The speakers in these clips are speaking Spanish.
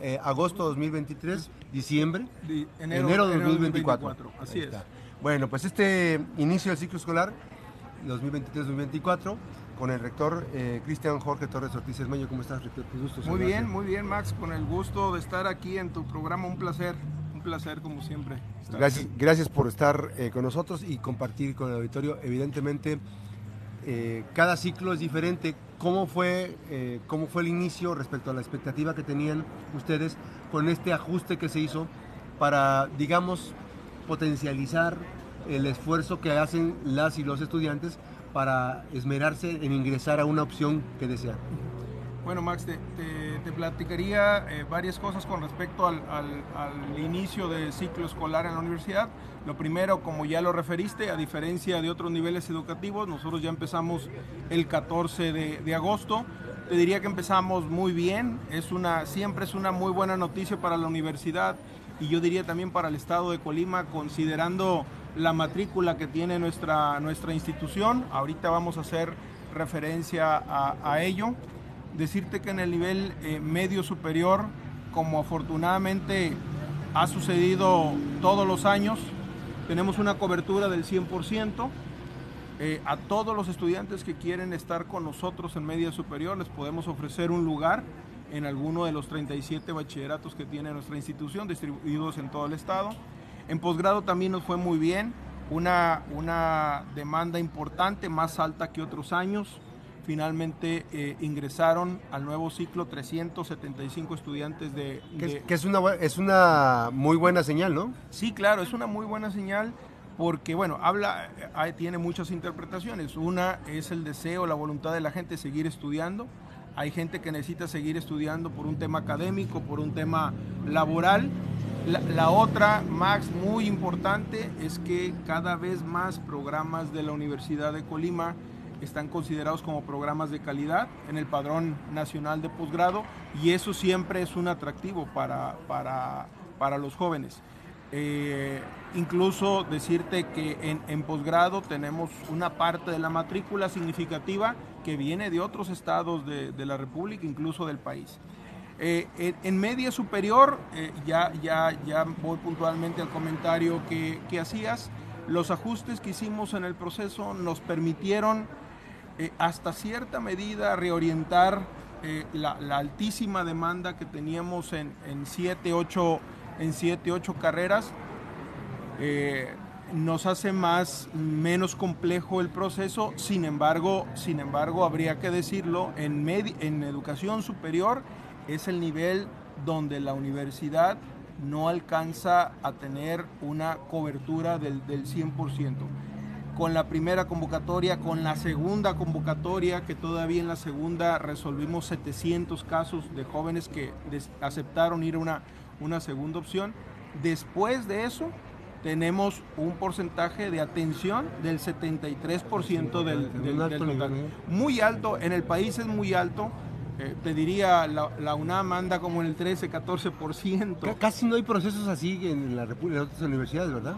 eh, agosto 2023, diciembre, Di- enero, enero, 2024. 2024, así es. Bueno, pues este inicio del ciclo escolar 2023-2024 con el rector eh, Cristian Jorge Torres Ortiz Hermeño. ¿Cómo estás, rector? Qué gusto Muy bien, muy bien, Max, con el gusto de estar aquí en tu programa, un placer, un placer como siempre. Gracias, aquí. gracias por estar eh, con nosotros y compartir con el auditorio. Evidentemente, eh, cada ciclo es diferente. ¿Cómo fue, eh, ¿Cómo fue el inicio respecto a la expectativa que tenían ustedes con este ajuste que se hizo para, digamos, potencializar el esfuerzo que hacen las y los estudiantes para esmerarse en ingresar a una opción que desean? Bueno, Max, te, te- te platicaría eh, varias cosas con respecto al, inicio del ciclo escolar en la universidad. Lo primero, como ya lo referiste, a diferencia de otros niveles educativos, nosotros ya empezamos el 14 de, agosto. Te diría que empezamos muy bien, es una, siempre es una muy buena noticia para la universidad y yo diría también para el estado de Colima, considerando la matrícula que tiene nuestra, nuestra institución. Ahorita vamos a hacer referencia a ello decirte que en el nivel eh, medio superior, como afortunadamente ha sucedido todos los años, tenemos una cobertura del 100%. Eh, a todos los estudiantes que quieren estar con nosotros en media superior les podemos ofrecer un lugar en alguno de los 37 bachilleratos que tiene nuestra institución, distribuidos en todo el estado. En posgrado también nos fue muy bien, una, una demanda importante, más alta que otros años. Finalmente eh, ingresaron al nuevo ciclo 375 estudiantes de... Que, de- es, que es una, es una muy buena señal, ¿no? Sí, claro, es una muy buena señal porque, bueno, habla, eh, tiene muchas interpretaciones. Una es el deseo, la voluntad de la gente de seguir estudiando. Hay gente que necesita seguir estudiando por un tema académico, por un tema laboral. La, la otra, Max, muy importante, es que cada vez más programas de la Universidad de Colima están considerados como programas de calidad en el padrón nacional de posgrado y eso siempre es un atractivo para, para, para los jóvenes. Eh, incluso decirte que en, posgrado tenemos una parte de la matrícula significativa que viene de otros estados de, la República, incluso del país. Eh, en, en media superior, eh, ya, ya, ya voy puntualmente al comentario que, que hacías, los ajustes que hicimos en el proceso nos permitieron eh, hasta cierta medida reorientar eh, la, altísima demanda que teníamos en, en 7, 8 en siete, ocho carreras. Eh, nos hace más menos complejo el proceso, sin embargo, sin embargo habría que decirlo, en, medi- en educación superior es el nivel donde la universidad no alcanza a tener una cobertura del, del 100% con la primera convocatoria, con la segunda convocatoria, que todavía en la segunda resolvimos 700 casos de jóvenes que aceptaron ir a una, una segunda opción. Después de eso, tenemos un porcentaje de atención del 73% del, del- alto del total. Muy alto, en el país es muy alto. Eh, te diría, la, la UNAM anda como en el 13-14%. Ca- Casi no hay procesos así en la República, en otras universidades, ¿verdad?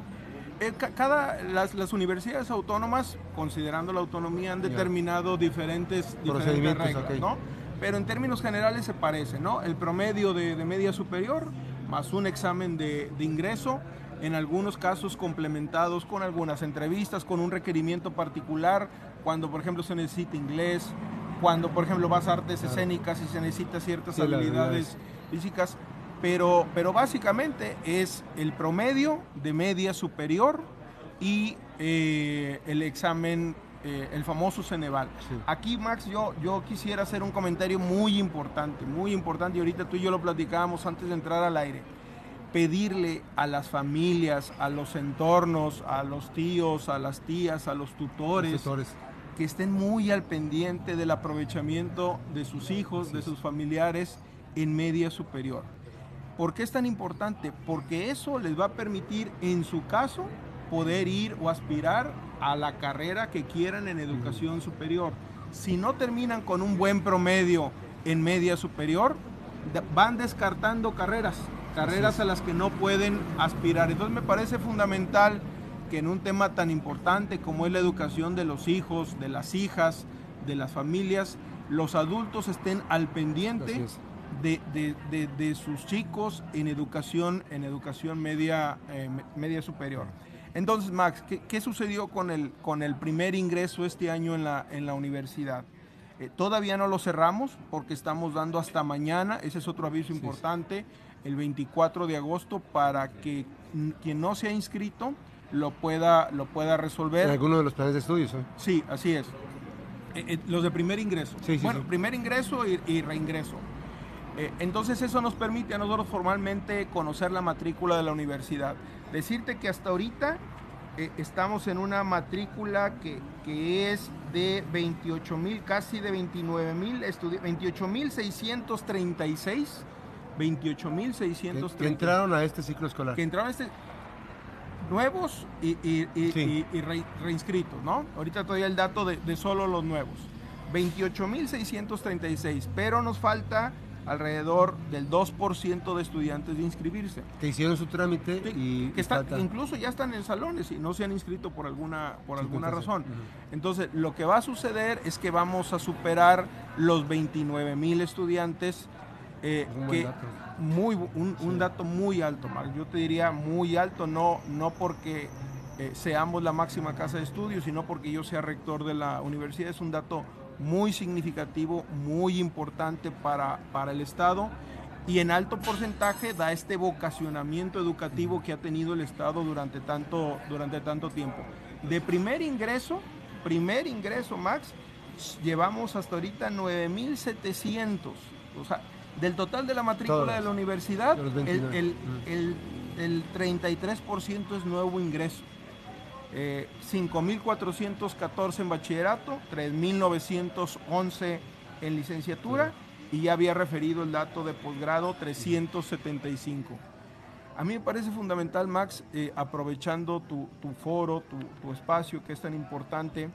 Eh, ca- cada las, las universidades autónomas, considerando la autonomía, han determinado diferentes, diferentes reglas. ¿no? Pero en términos generales se parece, ¿no? El promedio de, de media superior más un examen de, de ingreso, en algunos casos complementados con algunas entrevistas, con un requerimiento particular, cuando por ejemplo se necesita inglés, cuando por ejemplo vas a artes escénicas y se necesita ciertas Sí, habilidades físicas, pero, pero básicamente es el promedio de media superior y eh, el examen, eh, el famoso Ceneval. Sí. Aquí, Max, yo, yo quisiera hacer un comentario muy importante, muy importante, y ahorita tú y yo lo platicábamos antes de entrar al aire. Pedirle a las familias, a los entornos, a los tíos, a las tías, a los tutores, Los tutores. que estén muy al pendiente del aprovechamiento de sus hijos, de sus familiares en media superior. ¿Por qué es tan importante? Porque eso les va a permitir, en su caso, poder ir o aspirar a la carrera que quieran en educación superior. Si no terminan con un buen promedio en media superior, van descartando carreras, carreras a las que no pueden aspirar. Entonces me parece fundamental que en un tema tan importante como es la educación de los hijos, de las hijas, de las familias, los adultos estén al pendiente es. de, sus chicos en educación, en educación media, eh, media superior. Entonces, Max, ¿qué, sucedió con el, con el primer ingreso este año en la, en la universidad? Eh, todavía no lo cerramos porque estamos dando hasta mañana, ese es otro aviso importante, el 24 de agosto, para que quien no se ha inscrito lo pueda, lo pueda resolver. En alguno de los planes de estudios. Sí, así es. Eh, los de primer ingreso. bueno, primer ingreso y reingreso. Eh, entonces eso nos permite a nosotros formalmente conocer la matrícula de la universidad. Decirte que hasta ahorita eh, estamos en una matrícula que, es de 28 mil, casi de 29 mil estudiantes, 28 mil 636, 28 mil 636. Que entraron a este ciclo escolar. Que entraron a este nuevos y, reinscritos, ¿no? Ahorita todavía el dato de, de solo los nuevos. 28.636, pero nos falta alrededor del 2% de estudiantes de inscribirse. Que hicieron su trámite y que están, incluso ya están en salones y no se han inscrito por alguna, por alguna razón. Entonces, lo que va a suceder es que vamos a superar los 29 mil estudiantes. Eh, que muy un, dato muy alto, Yo te diría muy alto, no, no porque eh, seamos la máxima casa de estudios, sino porque yo sea rector de la universidad. Es un dato muy significativo, muy importante para, para el Estado y en alto porcentaje da este vocacionamiento educativo que ha tenido el Estado durante tanto, durante tanto tiempo. De primer ingreso, primer ingreso, Max, llevamos hasta ahorita 9.700. O sea, del total de la matrícula de la universidad, el, el, el, el 33% es nuevo ingreso. 5.414 eh, en bachillerato, 3.911 en licenciatura y ya había referido el dato de posgrado 375. A mí me parece fundamental, Max, eh, aprovechando tu, foro, tu, tu, espacio que es tan importante,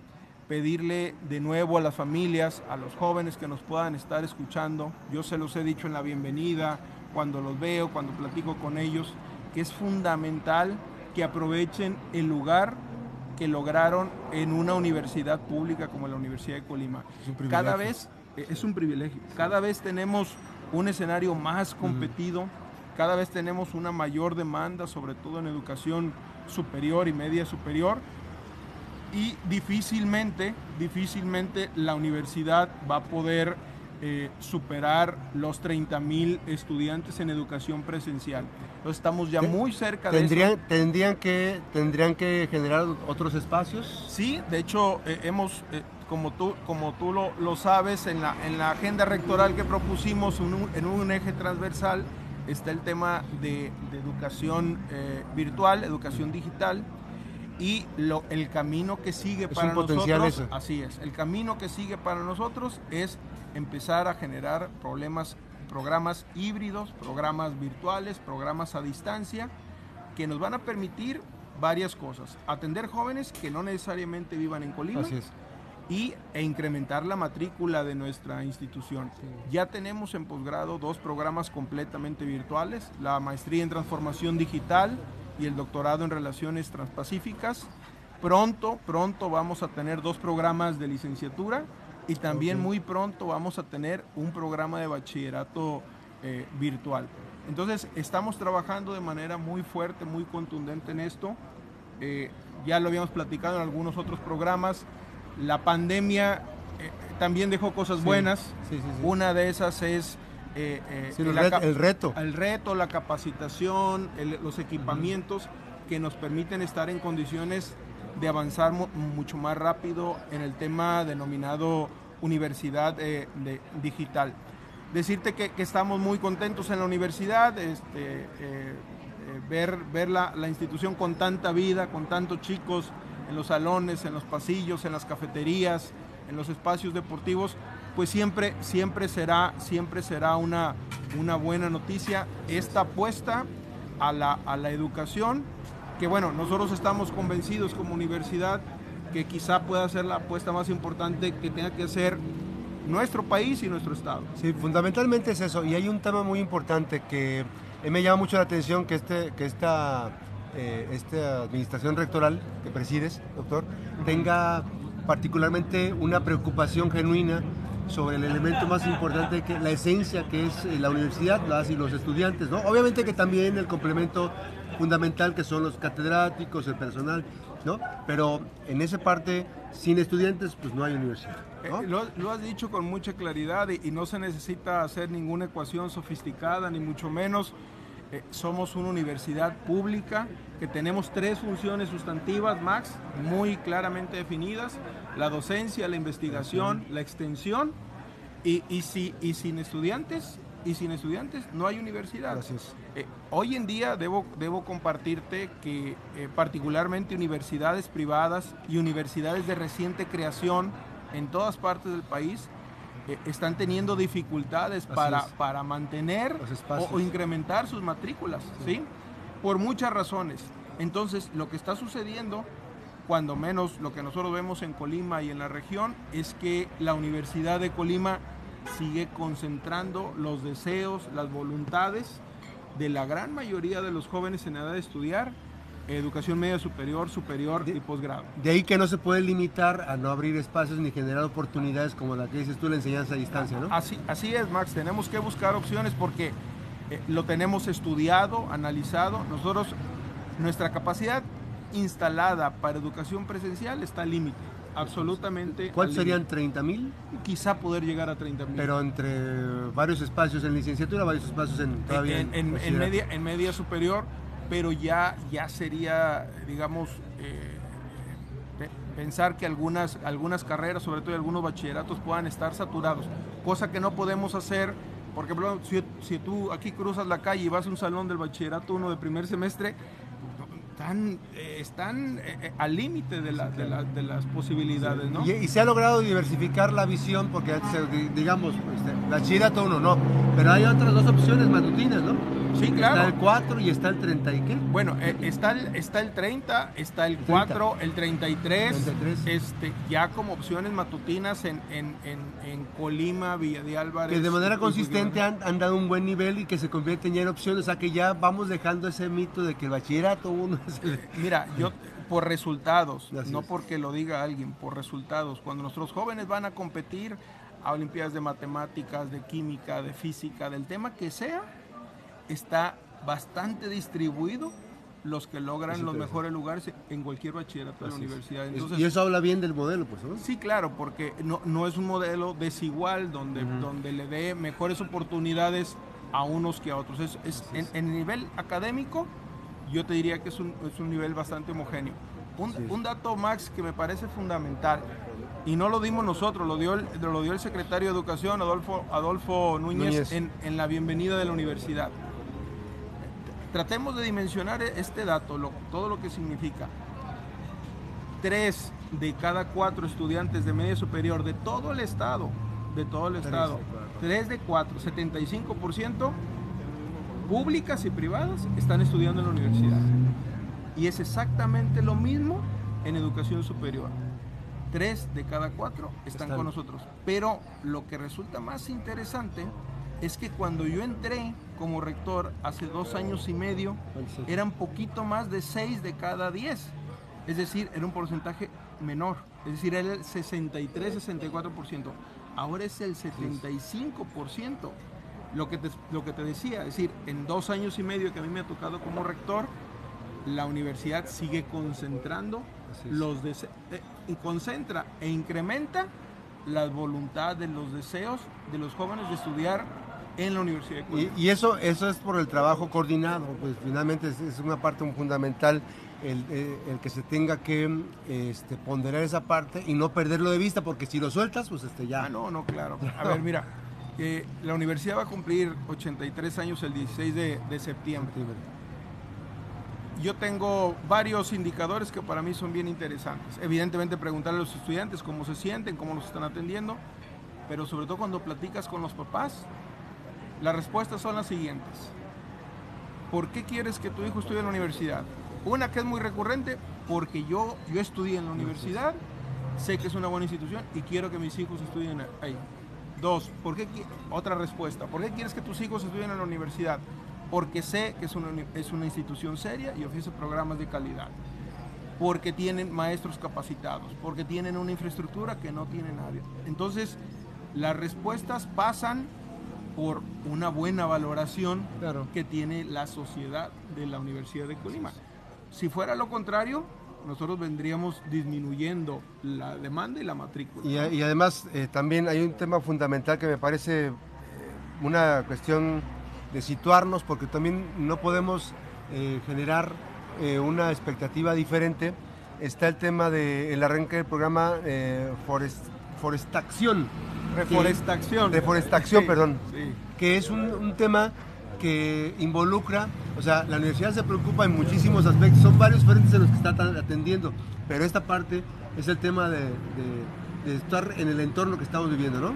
pedirle de nuevo a las familias, a los jóvenes que nos puedan estar escuchando, yo se los he dicho en la bienvenida, cuando los veo, cuando platico con ellos, que es fundamental que aprovechen el lugar que lograron en una universidad pública como la Universidad de Colima. Cada vez eh, es un privilegio. Cada vez tenemos un escenario más competido, cada vez tenemos una mayor demanda, sobre todo en educación superior y media superior. Y difícilmente, difícilmente la universidad va a poder eh, superar los 30 mil estudiantes en educación presencial. Entonces estamos ya muy cerca de eso. ¿Tendrían que, ¿Tendrían que generar otros espacios? Sí, de hecho eh, hemos, eh, como tú, como tú lo, sabes, en la, en la agenda rectoral que propusimos en un eje transversal está el tema de, educación virtual, educación digital y lo, el camino que sigue para nosotros, así es, el camino que sigue para nosotros es empezar a generar problemas, programas híbridos, programas virtuales, programas a distancia, que nos van a permitir varias cosas. Atender jóvenes que no necesariamente vivan en Colima. Y, e incrementar la matrícula de nuestra institución. Ya tenemos en posgrado dos programas completamente virtuales, la maestría en transformación digital y el doctorado en relaciones transpacíficas. Pronto, pronto vamos a tener dos programas de licenciatura y también muy pronto vamos a tener un programa de bachillerato eh, virtual. Entonces estamos trabajando de manera muy fuerte, muy contundente en esto. Eh, ya lo habíamos platicado en algunos otros programas. La pandemia eh, también dejó cosas buenas. Una de esas es el, reto. El reto, la capacitación, los equipamientos que nos permiten estar en condiciones de avanzar mucho más rápido en el tema denominado universidad eh, digital. Decirte que, estamos muy contentos en la universidad, este, eh, eh, ver, ver la, institución con tanta vida, con tantos chicos en los salones, en los pasillos, en las cafeterías, en los espacios deportivos, pues siempre, siempre será, siempre será una, una buena noticia esta apuesta a la, a la educación que bueno, nosotros estamos convencidos como universidad que quizá pueda ser la apuesta más importante que tenga que hacer nuestro país y nuestro estado. Sí, fundamentalmente es eso. Y hay un tema muy importante que me llama mucho la atención que, este, que esta, eh, esta administración rectoral que presides, doctor, tenga particularmente una preocupación genuina sobre el elemento más importante, que la esencia que es eh, la universidad, las y los estudiantes, ¿no? Obviamente que también el complemento fundamental que son los catedráticos, el personal, ¿no? Pero en esa parte, sin estudiantes, pues no hay universidad. ¿no? Eh, lo, lo has dicho con mucha claridad y, y no se necesita hacer ninguna ecuación sofisticada, ni mucho menos. Eh, somos una universidad pública que tenemos tres funciones sustantivas, Max, muy claramente definidas, la docencia, la investigación, la extensión, y, y si, y sin estudiantes, y sin estudiantes no hay universidad. Gracias. Eh, hoy en día debo, debo compartirte que eh, particularmente universidades privadas y universidades de reciente creación en todas partes del país eh, están teniendo dificultades para, es. para mantener o incrementar sus matrículas, ¿sí? Por muchas razones. Entonces, lo que está sucediendo, cuando menos lo que nosotros vemos en Colima y en la región, es que la Universidad de Colima sigue concentrando los deseos, las voluntades de la gran mayoría de los jóvenes en edad de estudiar educación media superior, superior De- y posgrado. De ahí que no se puede limitar a no abrir espacios ni generar oportunidades como la que dices tú, la enseñanza a distancia, ¿no? Así, así es, Max. Tenemos que buscar opciones porque eh, lo tenemos estudiado, analizado. Nosotros, nuestra capacidad instalada para educación presencial está al límite. Absolutamente. ¿Cuántos serían? límite. 30 mil, Quizá poder llegar a 30 mil. pero entre varios espacios en licenciatura, varios espacios en todavía en, en- en media, en media superior, pero ya, ya sería, digamos, eh, pe- pensar que algunas, algunas carreras, sobre todo algunos bachilleratos, puedan estar saturados, cosa que no podemos hacer. Porque, por ejemplo, si, si tú aquí cruzas la calle y vas a un salón del bachillerato uno de primer semestre, están, eh, están eh, eh, al límite de, la- de la- de las posibilidades, ¿no? Y, se ha logrado diversificar la visión porque digamos, este, bachillerato uno no, pero hay otras dos opciones matutinas, ¿no? Sí, Está claro. el 4 y está el 30 y qué? Bueno, eh, está, el, está el 30, está el 4, el 33, 33. Este, ya como opciones matutinas en, en, en, en Colima, Villa de Álvarez. Que de manera y consistente han, han dado un buen nivel y que se convierten ya en opciones, o sea que ya vamos dejando ese mito de que el bachillerato uno es el... Mira, yo por resultados, Así no es. porque lo diga alguien, por resultados. Cuando nuestros jóvenes van a competir a Olimpiadas de Matemáticas, de Química, de Física, del tema que sea, está bastante distribuido los que logran los mejores lugares en cualquier bachillerato de la universidad. Entonces, y eso habla bien del modelo, pues, ¿no? Sí, claro, porque no, no es un modelo desigual donde, donde le dé mejores oportunidades a unos que a otros. Es, es- en, en nivel académico, yo te diría que es un, es un nivel bastante homogéneo. Un, un dato, Max, que me parece fundamental, y no lo dimos nosotros, lo dio el, lo dio el secretario de Educación, Adolfo, Adolfo Núñez, Núñez. En, en la bienvenida de la universidad. Tratemos de dimensionar este dato, lo- todo lo que significa tres de cada cuatro estudiantes de media superior de todo el estado, de todo el estado, tres de cuatro, 75% públicas y privadas están estudiando en la universidad. Y es exactamente lo mismo en educación superior. Tres de cada cuatro están, Están. con nosotros. Pero lo que resulta más interesante es que cuando yo entré como rector hace dos años y medio, eran poquito más de 6 de cada 10. Es decir, era un porcentaje menor. Es decir, era el 63-64%. Ahora es el 75%. Lo que, te, lo que te decía, es decir, en dos años y medio que a mí me ha tocado como rector, la universidad sigue concentrando los deseos, y concentra e incrementa la voluntad de los deseos de los jóvenes de estudiar en la Universidad de Y, Colima. y eso, eso es por el trabajo coordinado, pues finalmente es, es una parte fundamental el, eh, el que se tenga que este, ponderar esa parte y no perderlo de vista, porque si lo sueltas, pues este, ya. Ah, no, no, claro. A ver, mira, eh, la universidad va a cumplir 83 años el 16 de, de septiembre. Yo tengo varios indicadores que para mí son bien interesantes. Evidentemente preguntarle a los estudiantes cómo se sienten, cómo los están atendiendo, pero sobre todo cuando platicas con los papás, las respuestas son las siguientes. ¿Por qué quieres que tu hijo estudie en la universidad? Una que es muy recurrente, porque yo, yo estudié en la universidad, sé que es una buena institución y quiero que mis hijos estudien ahí. Dos, ¿por qué, otra respuesta, ¿por qué quieres que tus hijos estudien en la universidad? Porque sé que es una, es una institución seria y ofrece programas de calidad. Porque tienen maestros capacitados, porque tienen una infraestructura que no tiene nadie. Entonces, Las respuestas pasan por una buena valoración Claro. que tiene la sociedad de la Universidad de Colima. Si fuera lo contrario, nosotros vendríamos disminuyendo la demanda y la matrícula. Y, además eh, también hay un tema fundamental que me parece eh, una cuestión de situarnos porque también no podemos eh, generar una expectativa diferente. Está el tema del arranque del programa forest- Forestación, Reforestación. Reforestación, Sí, perdón. sí. que es un, un tema que involucra, o sea, la universidad se preocupa en muchísimos aspectos, son varios frentes en los que está atendiendo, pero esta parte es el tema de, de- de estar en el entorno que estamos viviendo, ¿no?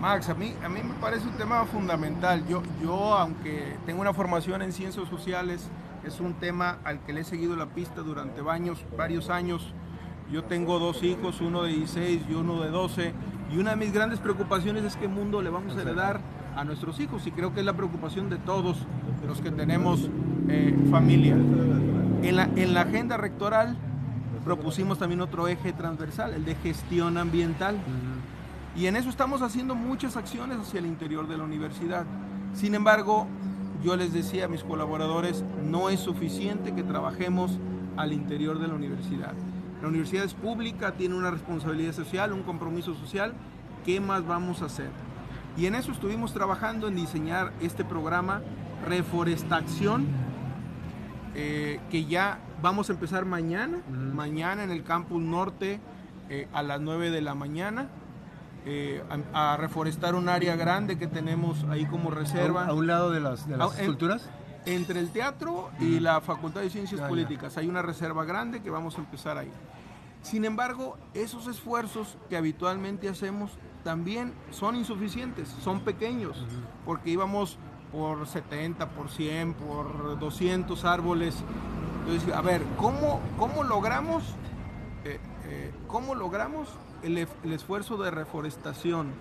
Max, a mí, a mí me parece un tema fundamental. Yo, yo, aunque tengo una formación en ciencias sociales, es un tema al que le he seguido la pista durante varios, varios años. Yo tengo dos hijos, uno de 16 y uno de 12, y una de mis grandes preocupaciones es qué mundo le vamos a heredar a nuestros hijos, y creo que es la preocupación de todos los que tenemos eh, familia. En la, en la agenda rectoral propusimos también otro eje transversal, el de gestión ambiental. Y en eso estamos haciendo muchas acciones hacia el interior de la universidad. Sin embargo, yo les decía a mis colaboradores, no es suficiente que trabajemos al interior de la universidad. La universidad es pública, tiene una responsabilidad social, un compromiso social. ¿Qué más vamos a hacer? Y en eso estuvimos trabajando en diseñar este programa Reforestación, eh, que ya vamos a empezar mañana, mañana en el campus norte eh, a las 9 de la mañana, eh, a, a reforestar un área grande que tenemos ahí como reserva. A, a un lado de las, de las en- esculturas. Entre el teatro y la Facultad de Ciencias Ya. Políticas hay una reserva grande que vamos a empezar ahí. Sin embargo, esos esfuerzos que habitualmente hacemos también son insuficientes, son pequeños, porque íbamos por 70, por 100, por 200 árboles. Entonces, a ver, ¿cómo, cómo logramos, eh, eh, cómo logramos el, esfuerzo de reforestación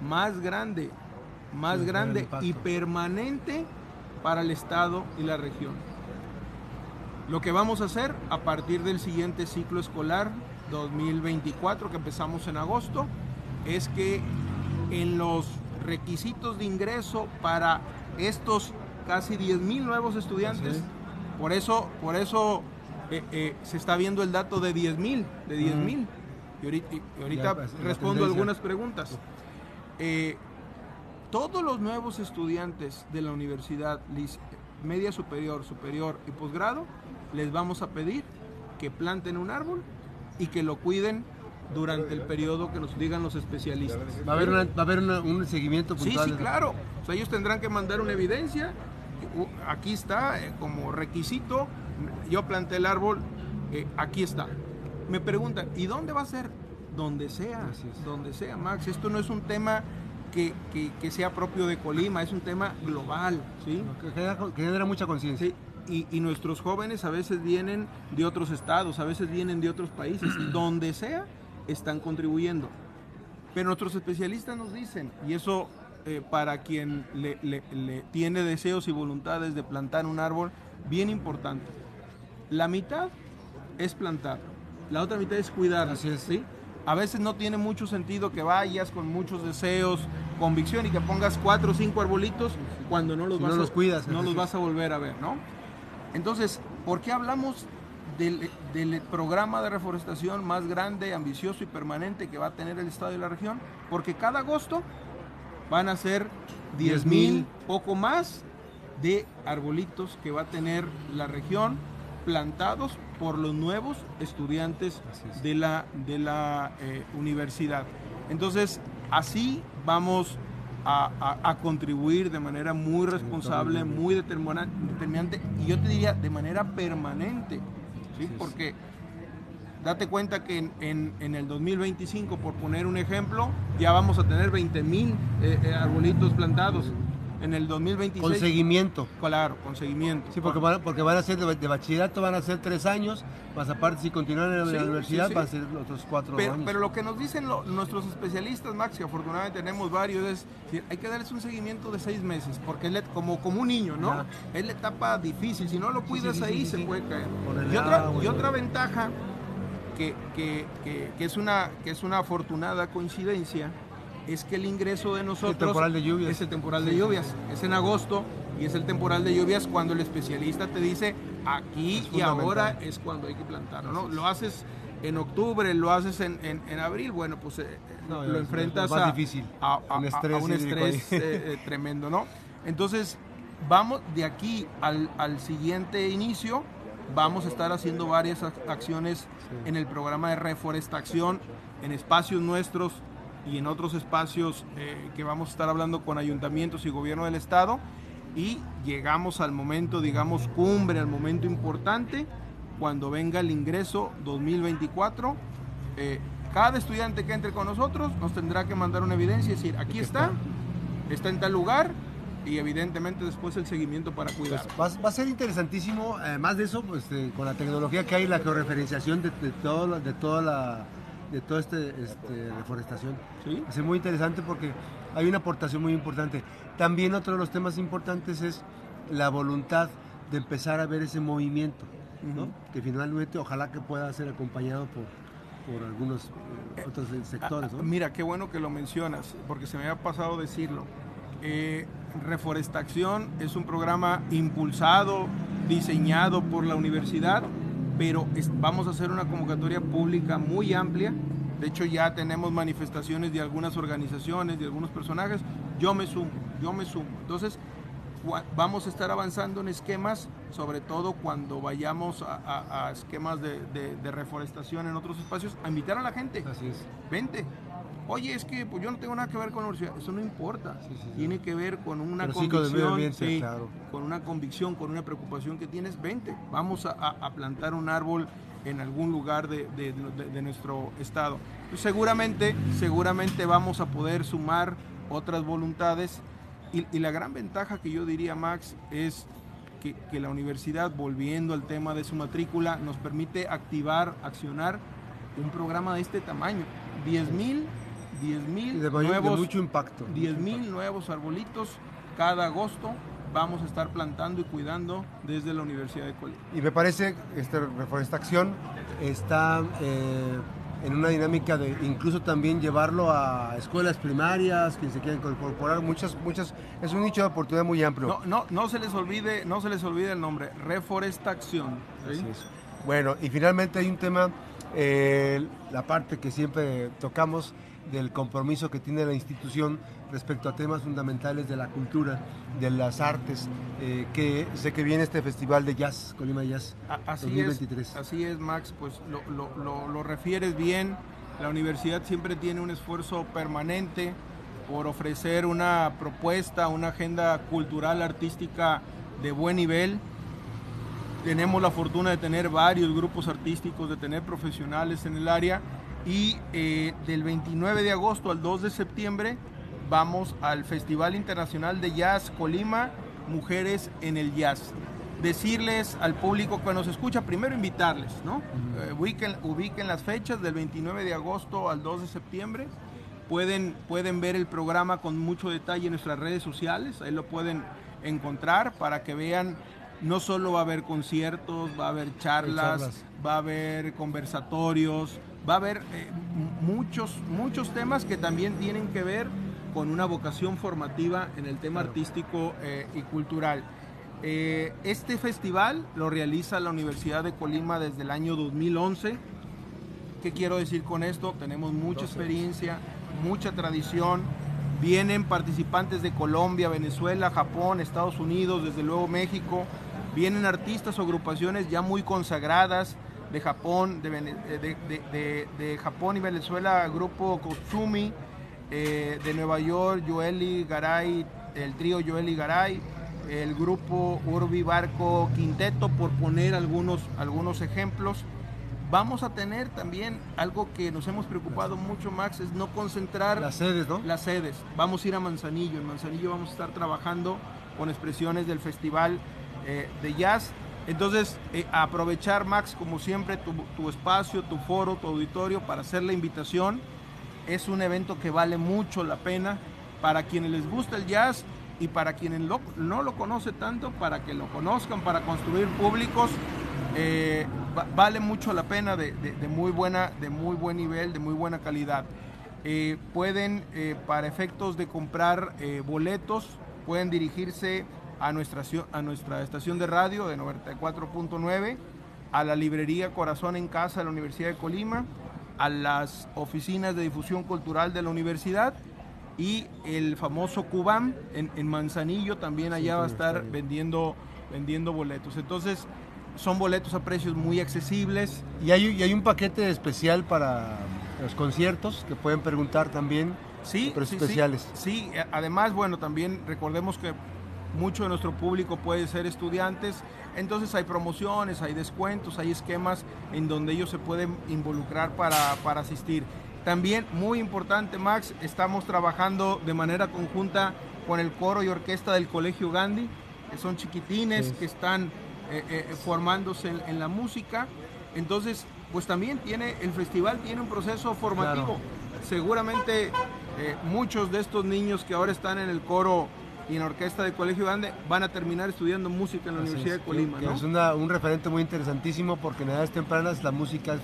más grande, más Sí, grande y permanente para el Estado y la región? Lo que vamos a hacer a partir del siguiente ciclo escolar 2024 que empezamos en agosto es que en los requisitos de ingreso para estos casi 10.000 nuevos estudiantes, por eso, por eso eh, eh, se está viendo el dato de 10.000, de 10.000. Y ahorita, y ahorita Ya, pues, respondo algunas preguntas. Eh, todos los nuevos estudiantes de la universidad, media superior, superior y posgrado, les vamos a pedir que planten un árbol y que lo cuiden durante el periodo que nos digan los especialistas. Va a haber, una- va a haber una- un seguimiento Sí, puntual. sí, claro. O sea, ellos tendrán que mandar una evidencia. Aquí está eh, como requisito. Yo planté el árbol, eh, aquí está. Me preguntan, ¿y dónde va a ser? Donde sea, donde sea, Max. Esto no es un tema que, que- que sea propio de Colima, es un tema global, ¿sí? Que genera, que genera mucha conciencia. Sí, y, y nuestros jóvenes a veces vienen de otros estados, a veces vienen de otros países, donde sea, están contribuyendo. Pero nuestros especialistas nos dicen, y eso eh, para quien le, le- le tiene deseos y voluntades de plantar un árbol, bien importante. La mitad es plantar, la otra mitad es cuidar. Así es. ¿sí? A veces no tiene mucho sentido que vayas con muchos deseos, convicción y que pongas cuatro o cinco arbolitos cuando no los Si vas no a, los cuidas, no los vas a volver a ver, ¿no? Entonces, ¿por qué hablamos del, del programa de reforestación más grande, ambicioso y permanente que va a tener el Estado y la región? Porque cada agosto van a ser 10 mil, poco más, de arbolitos que va a tener la región plantados por los nuevos estudiantes es. de la, de la eh, universidad. Entonces, así vamos a, a- a contribuir de manera muy responsable, muy determina- determinante, y yo te diría de manera permanente, ¿sí? Porque date cuenta que en, en- en el 2025, por poner un ejemplo, ya vamos a tener 20 mil arbolitos plantados. En el 2026, Con seguimiento. claro, con seguimiento. Sí, porque van, porque van a ser de, de bachillerato, van a ser tres años, más aparte si continúan en la Sí, universidad, sí, sí. van a ser otros cuatro Pero, años. pero lo que nos dicen lo- nuestros especialistas, Max, que afortunadamente tenemos varios, es que hay que darles un seguimiento de seis meses, porque es como, como un niño, ¿no? Es la etapa difícil, si no lo cuidas ahí se puede caer. Y otra, agua, y otra ventaja que, que- que- que es una, que es una afortunada coincidencia es que el ingreso de nosotros temporal de lluvias. es el temporal de lluvias, es en agosto y es el temporal de lluvias cuando el especialista te dice aquí y ahora es cuando hay que plantarlo, ¿no? Lo haces en octubre, lo haces en, en, abril, bueno, pues eh, lo enfrentas a, difícil. a, un estrés eh, tremendo, ¿no? Entonces, vamos de aquí al, al, siguiente inicio, vamos a estar haciendo varias acciones en el programa de reforestación, en espacios nuestros y en otros espacios eh, que vamos a estar hablando con ayuntamientos y gobierno del estado y llegamos al momento, digamos, cumbre, al momento importante, cuando venga el ingreso 2024. Eh, cada estudiante que entre con nosotros nos tendrá que mandar una evidencia y decir, aquí está, está en tal lugar, y evidentemente después el seguimiento para cuidar. Pues va, a ser interesantísimo, además de eso, pues, eh, con la tecnología que hay, la georreferenciación de, de, todo, de toda la de toda esta este, reforestación. ¿Sí? Es muy interesante porque hay una aportación muy importante. También otro de los temas importantes es la voluntad de empezar a ver ese movimiento, ¿no? que finalmente ojalá que pueda ser acompañado por, por algunos eh, otros sectores. ¿no? Mira, qué bueno que lo mencionas, porque se me había pasado decirlo. Eh, Reforestación es un programa impulsado, diseñado por la universidad pero vamos a hacer una convocatoria pública muy amplia. De hecho, ya tenemos manifestaciones de algunas organizaciones, de algunos personajes. Yo me sumo, yo me sumo. Entonces, vamos a estar avanzando en esquemas, sobre todo cuando vayamos a, esquemas de, de, reforestación en otros espacios, a invitar a la gente. Así es. Vente, Oye, es que pues yo no tengo nada que ver con la universidad. Eso no importa. Tiene que ver con una convicción. Con una convicción, con una preocupación que tienes. Vente, vamos a, plantar un árbol en algún lugar de, nuestro estado. seguramente, seguramente vamos a poder sumar otras voluntades. Y, la gran ventaja que yo diría, Max, es que, que la universidad, volviendo al tema de su matrícula, nos permite activar, accionar un programa de este tamaño. 10 mil 10 mil nuevos, mucho impacto. 10 mil nuevos arbolitos cada agosto vamos a estar plantando y cuidando desde la Universidad de Colima. Y me parece que esta reforestación está eh, en una dinámica de incluso también llevarlo a escuelas primarias, que se quieren incorporar, muchas, muchas, es un nicho de oportunidad muy amplio. No, no, no se les olvide, no se les olvide el nombre, reforestación. Bueno, y finalmente hay un tema, eh, la parte que siempre tocamos, del compromiso que tiene la institución respecto a temas fundamentales de la cultura, de las artes, eh, que sé que viene este festival de jazz, Colima Jazz así 2023. Es, así es, Max, pues lo, lo, lo, refieres bien. La universidad siempre tiene un esfuerzo permanente por ofrecer una propuesta, una agenda cultural, artística de buen nivel. Tenemos la fortuna de tener varios grupos artísticos, de tener profesionales en el área y eh, del 29 de agosto al 2 de septiembre vamos al Festival Internacional de Jazz Colima, Mujeres en el Jazz. Decirles al público que nos escucha, primero invitarles, ¿no? Eh, ubiquen, ubiquen, las fechas del 29 de agosto al 2 de septiembre. Pueden, pueden ver el programa con mucho detalle en nuestras redes sociales, ahí lo pueden encontrar para que vean no solo va a haber conciertos, va a haber charlas, va a haber conversatorios, va a haber eh, muchos, muchos temas que también tienen que ver con una vocación formativa en el tema artístico eh, y cultural. Eh, este festival lo realiza la Universidad de Colima desde el año 2011. ¿Qué quiero decir con esto? Tenemos mucha experiencia, mucha tradición. Vienen participantes de Colombia, Venezuela, Japón, Estados Unidos, desde luego México. Vienen artistas o agrupaciones ya muy consagradas de Japón, de, de, Japón y Venezuela, grupo Kotsumi, eh, de Nueva York, Joeli Garay, el trío Joeli Garay, el grupo Urbi Barco Quinteto, por poner algunos, algunos ejemplos. Vamos a tener también algo que nos hemos preocupado mucho, Max, es no concentrar las sedes, ¿no? Las sedes. Vamos a ir a Manzanillo. En Manzanillo vamos a estar trabajando con expresiones del Festival eh, de Jazz entonces, eh, aprovechar, Max, como siempre, tu, espacio, tu foro, tu auditorio para hacer la invitación. Es un evento que vale mucho la pena para quienes les gusta el jazz y para quienes no lo conoce tanto, para que lo conozcan, para construir públicos. Eh, vale mucho la pena de, muy buena, de muy buen nivel, de muy buena calidad. eh, pueden, para efectos de comprar boletos, pueden dirigirse nuestra, a nuestra estación de radio de 94.9, a la librería Corazón en Casa de la Universidad de Colima, a las oficinas de difusión cultural de la universidad y el famoso Cubam en, Manzanillo también allá va a estar vendiendo, vendiendo boletos. Entonces, son boletos a precios muy accesibles. Y hay, y hay un paquete especial para los conciertos que pueden preguntar también. Sí, especiales. Sí, además, bueno, también recordemos que mucho de nuestro público puede ser estudiantes, entonces hay promociones, hay descuentos, hay esquemas en donde ellos se pueden involucrar para, para asistir. También, muy importante, Max, estamos trabajando de manera conjunta con el coro y orquesta del Colegio Gandhi, que son chiquitines, que están eh, eh, formándose en, la música. Entonces, pues también tiene, el festival tiene un proceso formativo. Seguramente eh, muchos de estos niños que ahora están en el coro y en orquesta de Colegio Grande van a terminar estudiando música en la Universidad de Colima. Es un referente muy interesantísimo porque en edades tempranas la música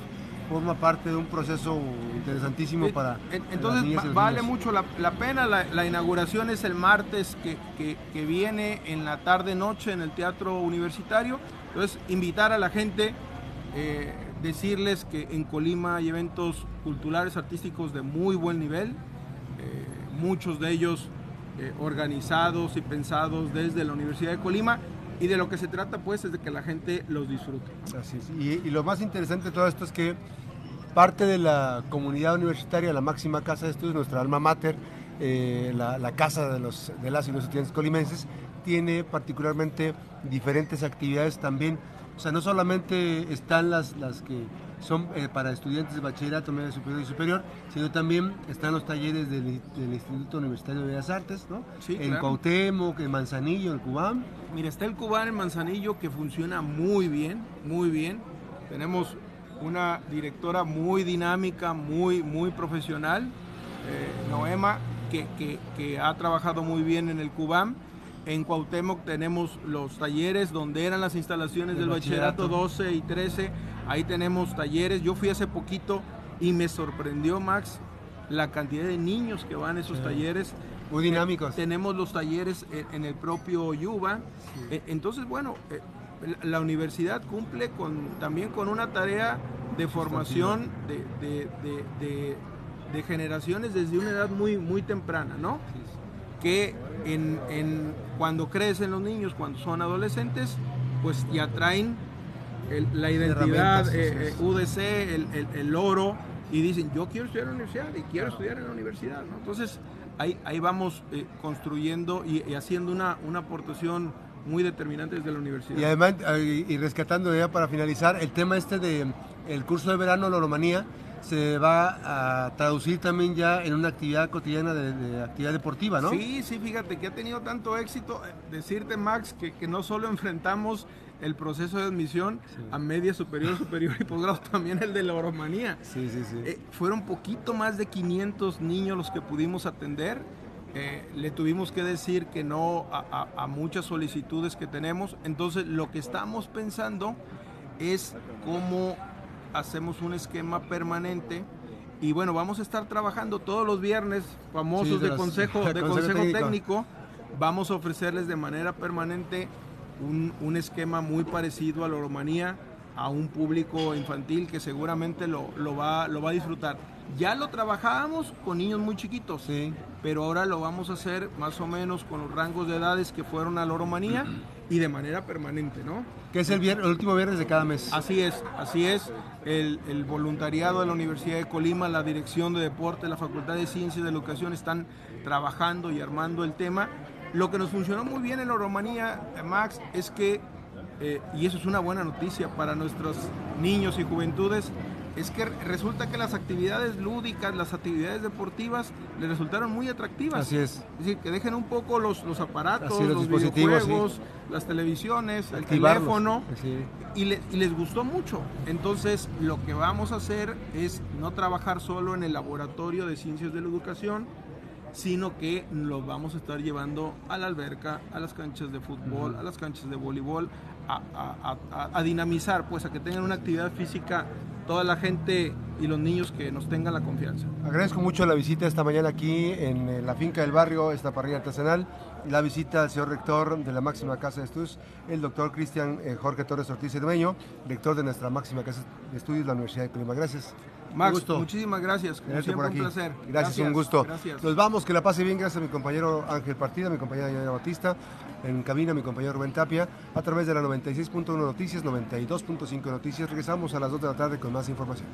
forma parte de un proceso interesantísimo para... Entonces vale mucho la, pena, la, inauguración es el martes que, viene en la tarde-noche en el Teatro Universitario. Entonces invitar a la gente, eh, decirles que en Colima hay eventos culturales, artísticos de muy buen nivel, eh, muchos de ellos eh, organizados y pensados desde la Universidad de Colima y de lo que se trata pues es de que la gente los disfrute. Así es. Y, lo más interesante de todo esto es que parte de la comunidad universitaria, la máxima casa de estudios, nuestra alma mater, eh, la, casa de, los, de las y los estudiantes colimenses, tiene particularmente diferentes actividades también. O sea, no solamente están las, las que son eh, para estudiantes de bachillerato, medio superior y superior, sino también están los talleres del, Instituto Universitario de Bellas Artes, ¿no? Sí, en Cuauhtémoc, en Manzanillo, en Cubán. Mira, está el Cubán en Manzanillo que funciona muy bien, muy bien. Tenemos una directora muy dinámica, muy, muy profesional, eh, Noema, que, que, que ha trabajado muy bien en el Cubán en Cuauhtémoc tenemos los talleres donde eran las instalaciones del bachillerato. 12 y 13. Ahí tenemos talleres. Yo fui hace poquito y me sorprendió, Max, la cantidad de niños que van a esos talleres. Muy dinámicos. tenemos los talleres en, el propio Yuba. E, entonces, bueno, eh, la universidad cumple con, también con una tarea de formación de, de, generaciones desde una edad muy, muy temprana, ¿no? Que en, cuando crecen los niños, cuando son adolescentes, pues ya traen la identidad eh, eh, UDC, el, el, oro, y dicen, yo quiero estudiar en la universidad y quiero estudiar en la universidad. Entonces, ahí, ahí vamos eh, construyendo y, haciendo una, una aportación muy determinante desde la universidad. Y además, y rescatando ya para finalizar, el tema este de el curso de verano, la Oromanía, se va a traducir también ya en una actividad cotidiana de, actividad deportiva, ¿no? Sí, sí, fíjate que ha tenido tanto éxito. Eh, decirte, Max, que, que no solo enfrentamos el proceso de admisión a media superior, superior y posgrado, también el de la oromanía. Sí, sí, sí. Eh, fueron poquito más de 500 niños los que pudimos atender. Eh, le tuvimos que decir que no a, a muchas solicitudes que tenemos. Entonces, lo que estamos pensando es cómo hacemos un esquema permanente y bueno, vamos a estar trabajando todos los viernes famosos de, consejo, de consejo, técnico. Vamos a ofrecerles de manera permanente un, esquema muy parecido a la oromanía a un público infantil que seguramente lo, lo, va, lo va a disfrutar. Ya lo trabajábamos con niños muy chiquitos, sí. pero ahora lo vamos a hacer más o menos con los rangos de edades que fueron a la oromanía y de manera permanente, ¿no? Que es el, el último viernes de cada mes. Así es, así es. El, el, voluntariado de la Universidad de Colima, la Dirección de Deporte, la Facultad de Ciencias de Educación están trabajando y armando el tema. Lo que nos funcionó muy bien en la Oromanía, Max, es que, eh, y eso es una buena noticia para nuestros niños y juventudes, es que resulta que las actividades lúdicas, las actividades deportivas, le resultaron muy atractivas. Así es. Es decir, que dejen un poco los, los aparatos, los, videojuegos, las televisiones, el teléfono, y, y, les gustó mucho. Entonces, lo que vamos a hacer es no trabajar solo en el laboratorio de ciencias de la educación, sino que los vamos a estar llevando a la alberca, a las canchas de fútbol, a las canchas de voleibol, a, dinamizar, pues a que tengan una actividad física toda la gente y los niños que nos tengan la confianza. Agradezco mucho la visita esta mañana aquí en eh, la finca del barrio, esta parrilla artesanal, la visita al señor rector de la máxima casa de estudios, el doctor Cristian eh, Jorge Torres Ortiz Cermeño, rector de nuestra máxima casa de estudios, la Universidad de Colima. Gracias. Max, muchísimas gracias. Como siempre, un placer. Gracias, un gusto. Nos vamos, que la pase bien. Gracias a mi compañero Ángel Partida, mi compañera Diana Batista, en cabina mi compañero Rubén Tapia, a través de la 96.1 Noticias, 92.5 Noticias. Regresamos a las 2 de la tarde con más información.